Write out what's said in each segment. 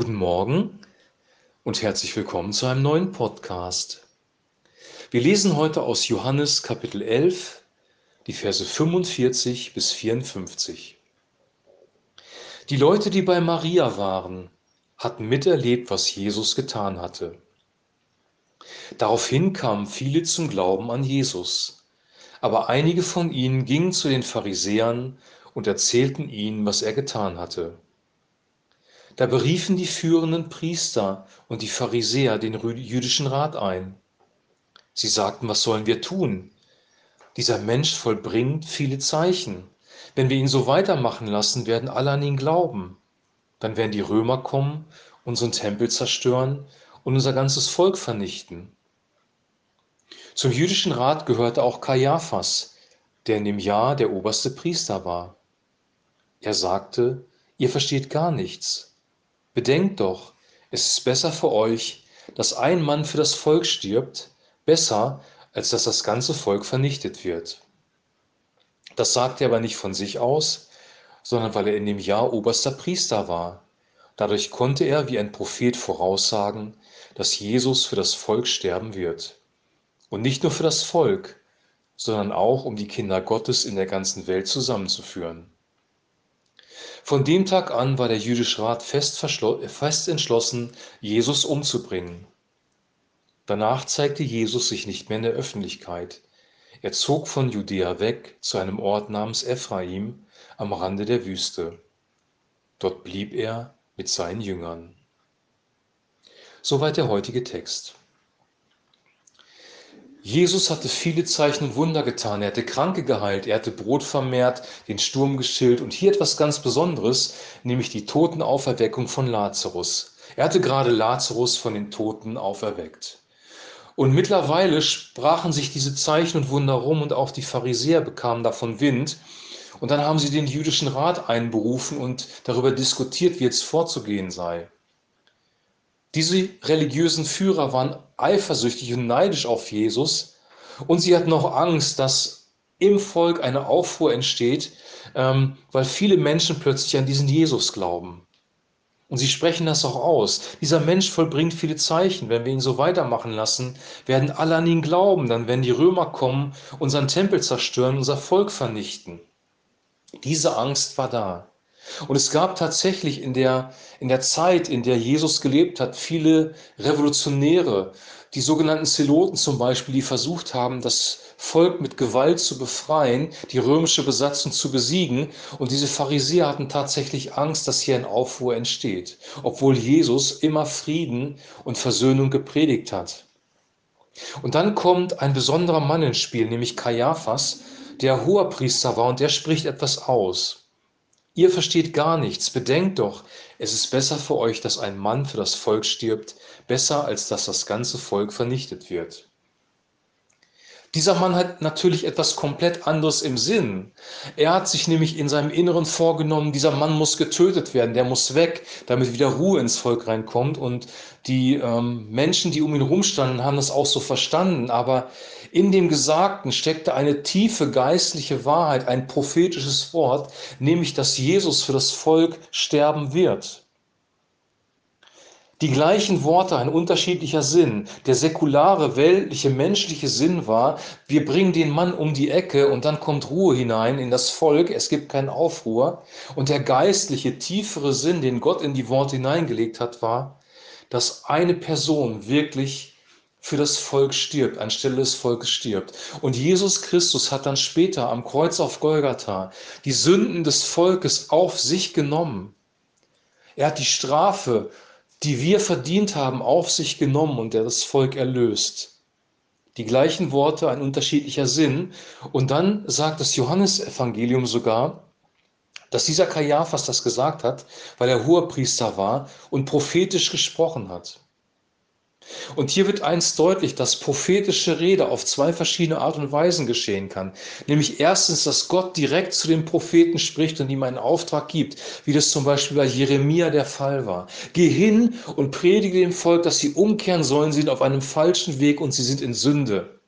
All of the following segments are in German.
Guten Morgen und herzlich willkommen zu einem neuen Podcast. Wir lesen heute aus Johannes Kapitel 11, die Verse 45 bis 54. Die Leute, die bei Maria waren, hatten miterlebt, was Jesus getan hatte. Daraufhin kamen viele zum Glauben an Jesus, aber einige von ihnen gingen zu den Pharisäern und erzählten ihnen, was er getan hatte. Da beriefen die führenden Priester und die Pharisäer den jüdischen Rat ein. Sie sagten, was sollen wir tun? Dieser Mensch vollbringt viele Zeichen. Wenn wir ihn so weitermachen lassen, werden alle an ihn glauben. Dann werden die Römer kommen, unseren Tempel zerstören und unser ganzes Volk vernichten. Zum jüdischen Rat gehörte auch Kaiaphas, der in dem Jahr der oberste Priester war. Er sagte, ihr versteht gar nichts. Bedenkt doch, es ist besser für euch, dass ein Mann für das Volk stirbt, besser, als dass das ganze Volk vernichtet wird. Das sagt er aber nicht von sich aus, sondern weil er in dem Jahr oberster Priester war. Dadurch konnte er wie ein Prophet voraussagen, dass Jesus für das Volk sterben wird. Und nicht nur für das Volk, sondern auch um die Kinder Gottes in der ganzen Welt zusammenzuführen. Von dem Tag an war der jüdische Rat fest, fest entschlossen, Jesus umzubringen. Danach zeigte Jesus sich nicht mehr in der Öffentlichkeit. Er zog von Judäa weg zu einem Ort namens Ephraim am Rande der Wüste. Dort blieb er mit seinen Jüngern. Soweit der heutige Text. Jesus hatte viele Zeichen und Wunder getan. Er hatte Kranke geheilt, er hatte Brot vermehrt, den Sturm geschillt und hier etwas ganz Besonderes, nämlich die Totenauferweckung von Lazarus. Er hatte gerade Lazarus von den Toten auferweckt. Und mittlerweile sprachen sich diese Zeichen und Wunder rum und auch die Pharisäer bekamen davon Wind. Und dann haben sie den jüdischen Rat einberufen und darüber diskutiert, wie jetzt vorzugehen sei. Diese religiösen Führer waren eifersüchtig und neidisch auf Jesus und sie hatten auch Angst, dass im Volk eine Aufruhr entsteht, ähm, weil viele Menschen plötzlich an diesen Jesus glauben. Und sie sprechen das auch aus. Dieser Mensch vollbringt viele Zeichen. Wenn wir ihn so weitermachen lassen, werden alle an ihn glauben. Dann werden die Römer kommen, unseren Tempel zerstören, unser Volk vernichten. Diese Angst war da. Und es gab tatsächlich in der, in der Zeit, in der Jesus gelebt hat, viele Revolutionäre, die sogenannten Zeloten zum Beispiel, die versucht haben, das Volk mit Gewalt zu befreien, die römische Besatzung zu besiegen. Und diese Pharisäer hatten tatsächlich Angst, dass hier ein Aufruhr entsteht, obwohl Jesus immer Frieden und Versöhnung gepredigt hat. Und dann kommt ein besonderer Mann ins Spiel, nämlich Kaiaphas, der Hoherpriester war und der spricht etwas aus. Ihr versteht gar nichts. Bedenkt doch, es ist besser für euch, dass ein Mann für das Volk stirbt, besser als dass das ganze Volk vernichtet wird. Dieser Mann hat natürlich etwas komplett anderes im Sinn. Er hat sich nämlich in seinem Inneren vorgenommen, dieser Mann muss getötet werden, der muss weg, damit wieder Ruhe ins Volk reinkommt. Und die ähm, Menschen, die um ihn rumstanden, haben das auch so verstanden. Aber in dem Gesagten steckte eine tiefe geistliche Wahrheit, ein prophetisches Wort, nämlich dass Jesus für das Volk sterben wird. Die gleichen Worte, ein unterschiedlicher Sinn. Der säkulare, weltliche, menschliche Sinn war, wir bringen den Mann um die Ecke und dann kommt Ruhe hinein in das Volk, es gibt keinen Aufruhr. Und der geistliche, tiefere Sinn, den Gott in die Worte hineingelegt hat, war, dass eine Person wirklich für das Volk stirbt, anstelle des Volkes stirbt. Und Jesus Christus hat dann später am Kreuz auf Golgatha die Sünden des Volkes auf sich genommen. Er hat die Strafe die wir verdient haben, auf sich genommen und der das Volk erlöst. Die gleichen Worte, ein unterschiedlicher Sinn. Und dann sagt das Johannesevangelium sogar, dass dieser Kaiaphas das gesagt hat, weil er Hoherpriester war und prophetisch gesprochen hat. Und hier wird eins deutlich, dass prophetische Rede auf zwei verschiedene Art und Weisen geschehen kann. Nämlich erstens, dass Gott direkt zu dem Propheten spricht und ihm einen Auftrag gibt, wie das zum Beispiel bei Jeremia der Fall war. Geh hin und predige dem Volk, dass sie umkehren sollen, sie sind auf einem falschen Weg und sie sind in Sünde.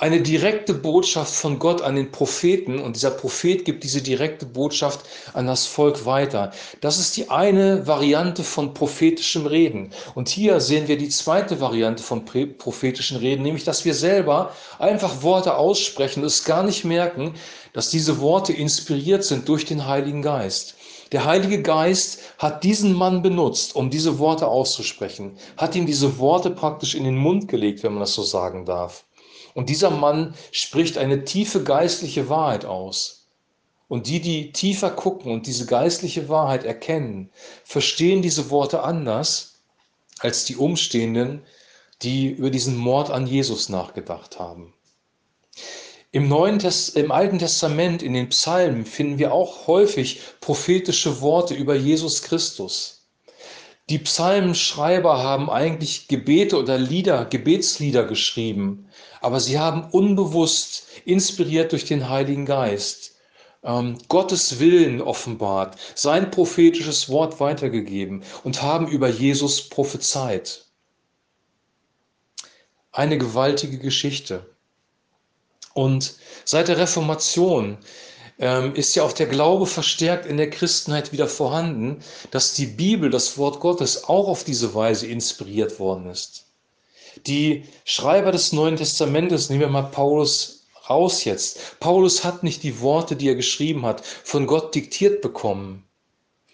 Eine direkte Botschaft von Gott an den Propheten und dieser Prophet gibt diese direkte Botschaft an das Volk weiter. Das ist die eine Variante von prophetischem Reden. Und hier sehen wir die zweite Variante von prophetischen Reden, nämlich dass wir selber einfach Worte aussprechen und es gar nicht merken, dass diese Worte inspiriert sind durch den Heiligen Geist. Der Heilige Geist hat diesen Mann benutzt, um diese Worte auszusprechen, hat ihm diese Worte praktisch in den Mund gelegt, wenn man das so sagen darf. Und dieser Mann spricht eine tiefe geistliche Wahrheit aus. Und die, die tiefer gucken und diese geistliche Wahrheit erkennen, verstehen diese Worte anders als die Umstehenden, die über diesen Mord an Jesus nachgedacht haben. Im, Neuen Test Im Alten Testament, in den Psalmen, finden wir auch häufig prophetische Worte über Jesus Christus. Die Psalmenschreiber haben eigentlich Gebete oder Lieder, Gebetslieder geschrieben, aber sie haben unbewusst, inspiriert durch den Heiligen Geist, ähm, Gottes Willen offenbart, sein prophetisches Wort weitergegeben und haben über Jesus prophezeit. Eine gewaltige Geschichte. Und seit der Reformation ähm, ist ja auch der Glaube verstärkt in der Christenheit wieder vorhanden, dass die Bibel, das Wort Gottes, auch auf diese Weise inspiriert worden ist. Die Schreiber des Neuen Testamentes, nehmen wir mal Paulus raus jetzt. Paulus hat nicht die Worte, die er geschrieben hat, von Gott diktiert bekommen.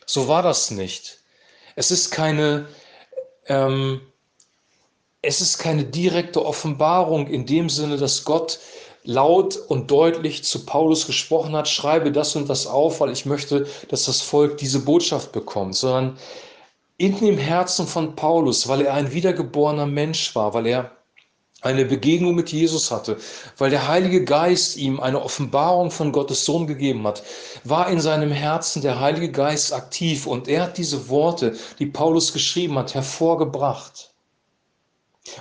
So war das nicht. Es ist keine, ähm, es ist keine direkte Offenbarung in dem Sinne, dass Gott laut und deutlich zu Paulus gesprochen hat, schreibe das und das auf, weil ich möchte, dass das Volk diese Botschaft bekommt, sondern in dem Herzen von Paulus, weil er ein wiedergeborener Mensch war, weil er eine Begegnung mit Jesus hatte, weil der Heilige Geist ihm eine Offenbarung von Gottes Sohn gegeben hat, war in seinem Herzen der Heilige Geist aktiv und er hat diese Worte, die Paulus geschrieben hat, hervorgebracht.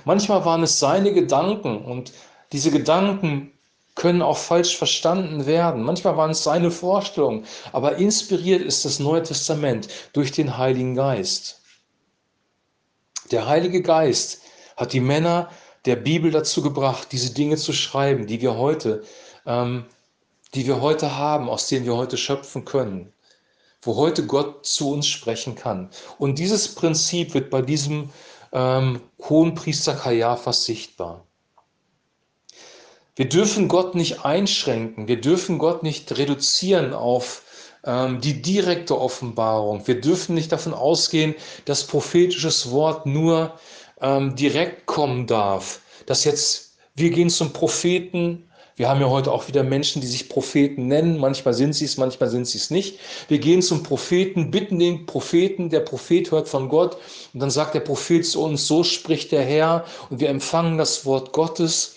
Manchmal waren es seine Gedanken und diese Gedanken können auch falsch verstanden werden. Manchmal waren es seine Vorstellungen, aber inspiriert ist das Neue Testament durch den Heiligen Geist. Der Heilige Geist hat die Männer der Bibel dazu gebracht, diese Dinge zu schreiben, die wir heute, ähm, die wir heute haben, aus denen wir heute schöpfen können, wo heute Gott zu uns sprechen kann. Und dieses Prinzip wird bei diesem ähm, hohen Priester Kajafas sichtbar. Wir dürfen Gott nicht einschränken, wir dürfen Gott nicht reduzieren auf ähm, die direkte Offenbarung. Wir dürfen nicht davon ausgehen, dass prophetisches Wort nur ähm, direkt kommen darf. Dass jetzt, wir gehen zum Propheten, wir haben ja heute auch wieder Menschen, die sich Propheten nennen. Manchmal sind sie es, manchmal sind sie es nicht. Wir gehen zum Propheten, bitten den Propheten, der Prophet hört von Gott und dann sagt der Prophet zu uns, so spricht der Herr und wir empfangen das Wort Gottes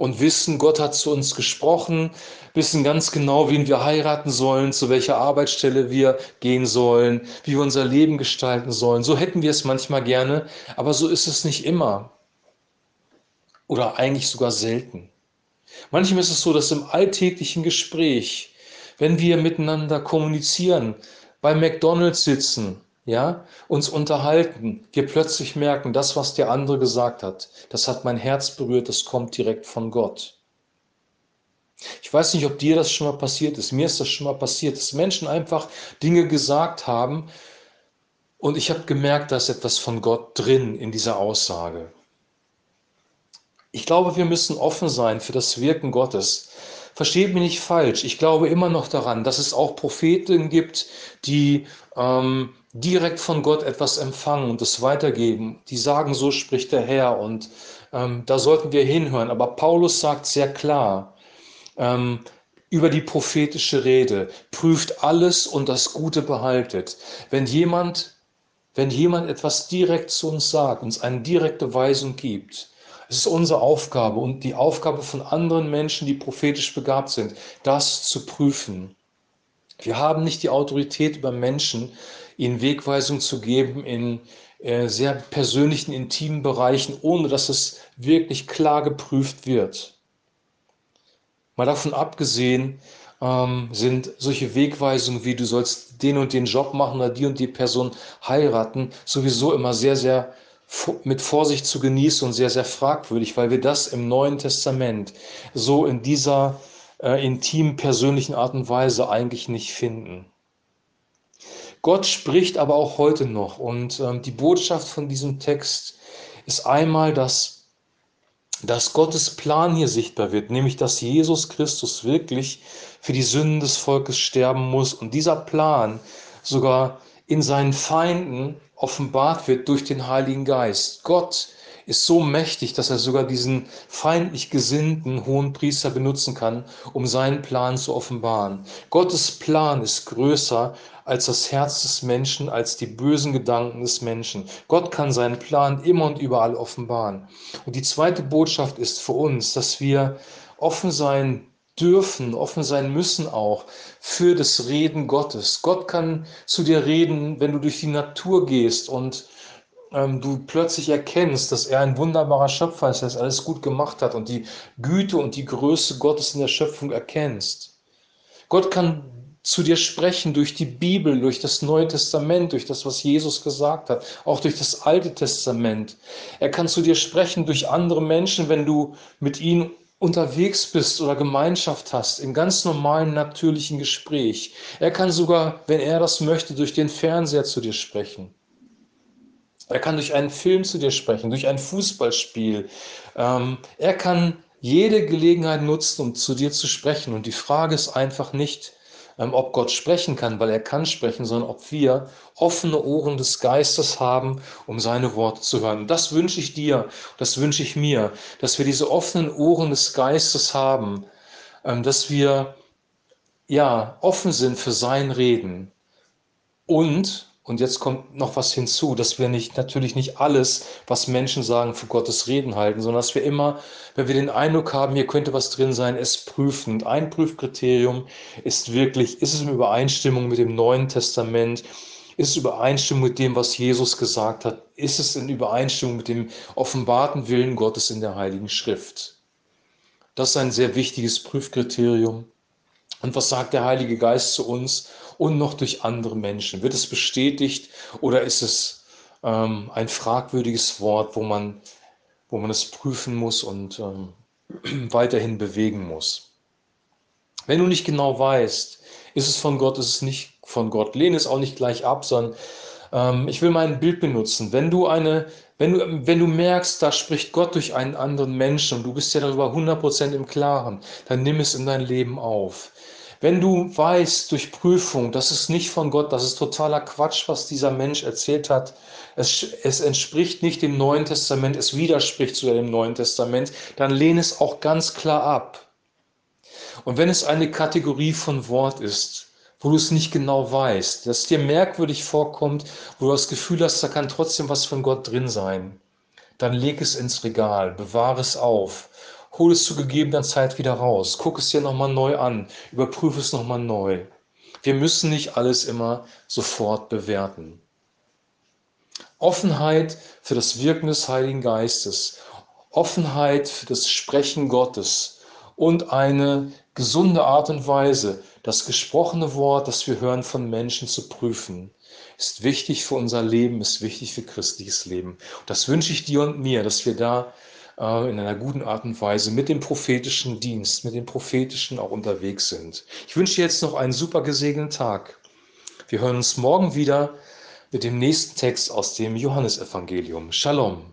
und wissen, Gott hat zu uns gesprochen, wissen ganz genau, wen wir heiraten sollen, zu welcher Arbeitsstelle wir gehen sollen, wie wir unser Leben gestalten sollen. So hätten wir es manchmal gerne, aber so ist es nicht immer. Oder eigentlich sogar selten. Manchmal ist es so, dass im alltäglichen Gespräch, wenn wir miteinander kommunizieren, bei McDonald's sitzen ja, uns unterhalten, wir plötzlich merken, das, was der andere gesagt hat, das hat mein Herz berührt, das kommt direkt von Gott. Ich weiß nicht, ob dir das schon mal passiert ist. Mir ist das schon mal passiert, dass Menschen einfach Dinge gesagt haben und ich habe gemerkt, da ist etwas von Gott drin in dieser Aussage. Ich glaube, wir müssen offen sein für das Wirken Gottes. Versteht mich nicht falsch. Ich glaube immer noch daran, dass es auch Propheten gibt, die ähm, direkt von Gott etwas empfangen und es weitergeben. Die sagen, so spricht der Herr und ähm, da sollten wir hinhören. Aber Paulus sagt sehr klar ähm, über die prophetische Rede, prüft alles und das Gute behaltet. Wenn jemand, wenn jemand etwas direkt zu uns sagt, uns eine direkte Weisung gibt, es ist unsere Aufgabe und die Aufgabe von anderen Menschen, die prophetisch begabt sind, das zu prüfen. Wir haben nicht die Autorität über Menschen, ihnen Wegweisung zu geben in äh, sehr persönlichen, intimen Bereichen, ohne dass es wirklich klar geprüft wird. Mal davon abgesehen, ähm, sind solche Wegweisungen wie du sollst den und den Job machen oder die und die Person heiraten, sowieso immer sehr, sehr mit Vorsicht zu genießen und sehr, sehr fragwürdig, weil wir das im Neuen Testament so in dieser äh, intimen, persönlichen Art und Weise eigentlich nicht finden. Gott spricht aber auch heute noch und ähm, die Botschaft von diesem Text ist einmal, dass, dass Gottes Plan hier sichtbar wird, nämlich dass Jesus Christus wirklich für die Sünden des Volkes sterben muss und dieser Plan sogar in seinen Feinden offenbart wird durch den Heiligen Geist. Gott ist so mächtig, dass er sogar diesen feindlich gesinnten hohen Priester benutzen kann, um seinen Plan zu offenbaren. Gottes Plan ist größer als das Herz des Menschen, als die bösen Gedanken des Menschen. Gott kann seinen Plan immer und überall offenbaren. Und die zweite Botschaft ist für uns, dass wir offen sein dürfen, offen sein müssen auch für das Reden Gottes. Gott kann zu dir reden, wenn du durch die Natur gehst und ähm, du plötzlich erkennst, dass er ein wunderbarer Schöpfer ist, dass er alles gut gemacht hat und die Güte und die Größe Gottes in der Schöpfung erkennst. Gott kann zu dir sprechen durch die Bibel, durch das Neue Testament, durch das, was Jesus gesagt hat, auch durch das Alte Testament. Er kann zu dir sprechen durch andere Menschen, wenn du mit ihnen unterwegs bist oder Gemeinschaft hast, im ganz normalen, natürlichen Gespräch. Er kann sogar, wenn er das möchte, durch den Fernseher zu dir sprechen. Er kann durch einen Film zu dir sprechen, durch ein Fußballspiel. Ähm, er kann jede Gelegenheit nutzen, um zu dir zu sprechen. Und die Frage ist einfach nicht, ähm, ob Gott sprechen kann, weil er kann sprechen, sondern ob wir offene Ohren des Geistes haben, um seine Worte zu hören. Und das wünsche ich dir, das wünsche ich mir, dass wir diese offenen Ohren des Geistes haben, ähm, dass wir ja offen sind für sein Reden und und jetzt kommt noch was hinzu, dass wir nicht, natürlich nicht alles, was Menschen sagen, für Gottes Reden halten, sondern dass wir immer, wenn wir den Eindruck haben, hier könnte was drin sein, es prüfen. Und ein Prüfkriterium ist wirklich, ist es in Übereinstimmung mit dem Neuen Testament? Ist es in Übereinstimmung mit dem, was Jesus gesagt hat? Ist es in Übereinstimmung mit dem offenbarten Willen Gottes in der Heiligen Schrift? Das ist ein sehr wichtiges Prüfkriterium. Und was sagt der Heilige Geist zu uns und noch durch andere Menschen? Wird es bestätigt oder ist es ähm, ein fragwürdiges Wort, wo man, wo man es prüfen muss und ähm, weiterhin bewegen muss? Wenn du nicht genau weißt, ist es von Gott, ist es nicht von Gott, lehne es auch nicht gleich ab, sondern ähm, ich will mal ein Bild benutzen. Wenn du eine, wenn du, wenn du merkst, da spricht Gott durch einen anderen Menschen und du bist ja darüber 100% im Klaren, dann nimm es in dein Leben auf. Wenn du weißt durch Prüfung, das ist nicht von Gott, das ist totaler Quatsch, was dieser Mensch erzählt hat, es, es entspricht nicht dem Neuen Testament, es widerspricht zu dem Neuen Testament, dann lehne es auch ganz klar ab. Und wenn es eine Kategorie von Wort ist, wo du es nicht genau weißt, das dir merkwürdig vorkommt, wo du das Gefühl hast, da kann trotzdem was von Gott drin sein, dann leg es ins Regal, bewahre es auf hol es zu gegebener Zeit wieder raus, guck es dir nochmal neu an, überprüfe es nochmal neu. Wir müssen nicht alles immer sofort bewerten. Offenheit für das Wirken des Heiligen Geistes, Offenheit für das Sprechen Gottes und eine gesunde Art und Weise, das gesprochene Wort, das wir hören von Menschen zu prüfen, ist wichtig für unser Leben, ist wichtig für christliches Leben. Und das wünsche ich dir und mir, dass wir da in einer guten Art und Weise mit dem prophetischen Dienst, mit dem prophetischen auch unterwegs sind. Ich wünsche dir jetzt noch einen super gesegneten Tag. Wir hören uns morgen wieder mit dem nächsten Text aus dem Johannesevangelium. Shalom.